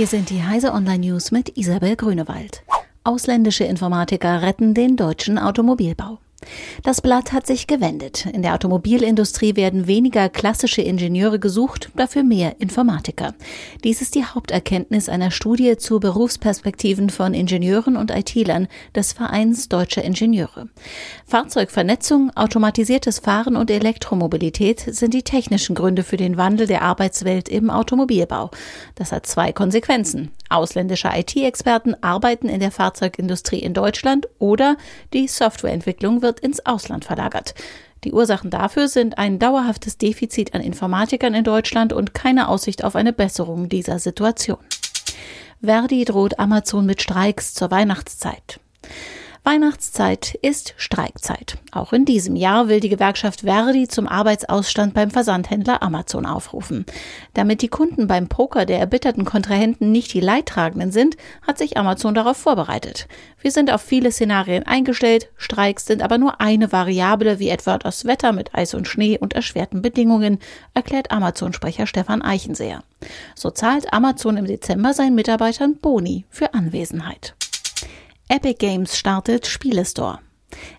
Hier sind die Heise Online News mit Isabel Grünewald. Ausländische Informatiker retten den deutschen Automobilbau. Das Blatt hat sich gewendet. In der Automobilindustrie werden weniger klassische Ingenieure gesucht, dafür mehr Informatiker. Dies ist die Haupterkenntnis einer Studie zu Berufsperspektiven von Ingenieuren und IT-Lern des Vereins Deutscher Ingenieure. Fahrzeugvernetzung, automatisiertes Fahren und Elektromobilität sind die technischen Gründe für den Wandel der Arbeitswelt im Automobilbau. Das hat zwei Konsequenzen. Ausländische IT-Experten arbeiten in der Fahrzeugindustrie in Deutschland oder die Softwareentwicklung wird ins Ausland verlagert. Die Ursachen dafür sind ein dauerhaftes Defizit an Informatikern in Deutschland und keine Aussicht auf eine Besserung dieser Situation. Verdi droht Amazon mit Streiks zur Weihnachtszeit. Weihnachtszeit ist Streikzeit. Auch in diesem Jahr will die Gewerkschaft Verdi zum Arbeitsausstand beim Versandhändler Amazon aufrufen. Damit die Kunden beim Poker der erbitterten Kontrahenten nicht die Leidtragenden sind, hat sich Amazon darauf vorbereitet. Wir sind auf viele Szenarien eingestellt, Streiks sind aber nur eine Variable, wie etwa das Wetter mit Eis und Schnee und erschwerten Bedingungen, erklärt Amazon-Sprecher Stefan Eichenseher. So zahlt Amazon im Dezember seinen Mitarbeitern Boni für Anwesenheit. Epic Games startet Spielestore.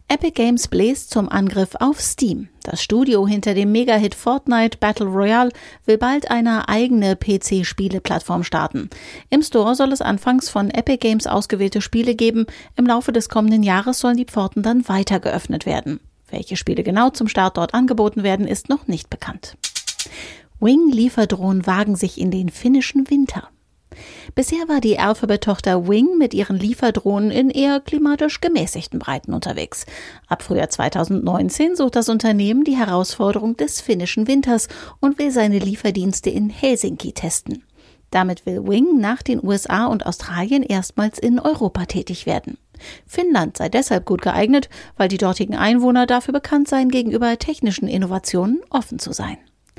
Epic Games bläst zum Angriff auf Steam. Das Studio hinter dem Megahit Fortnite Battle Royale will bald eine eigene PC-Spieleplattform starten. Im Store soll es anfangs von Epic Games ausgewählte Spiele geben. Im Laufe des kommenden Jahres sollen die Pforten dann weiter geöffnet werden. Welche Spiele genau zum Start dort angeboten werden, ist noch nicht bekannt. Wing-Lieferdrohnen wagen sich in den finnischen Winter. Bisher war die Alphabet-Tochter Wing mit ihren Lieferdrohnen in eher klimatisch gemäßigten Breiten unterwegs. Ab Frühjahr 2019 sucht das Unternehmen die Herausforderung des finnischen Winters und will seine Lieferdienste in Helsinki testen. Damit will Wing nach den USA und Australien erstmals in Europa tätig werden. Finnland sei deshalb gut geeignet, weil die dortigen Einwohner dafür bekannt seien, gegenüber technischen Innovationen offen zu sein.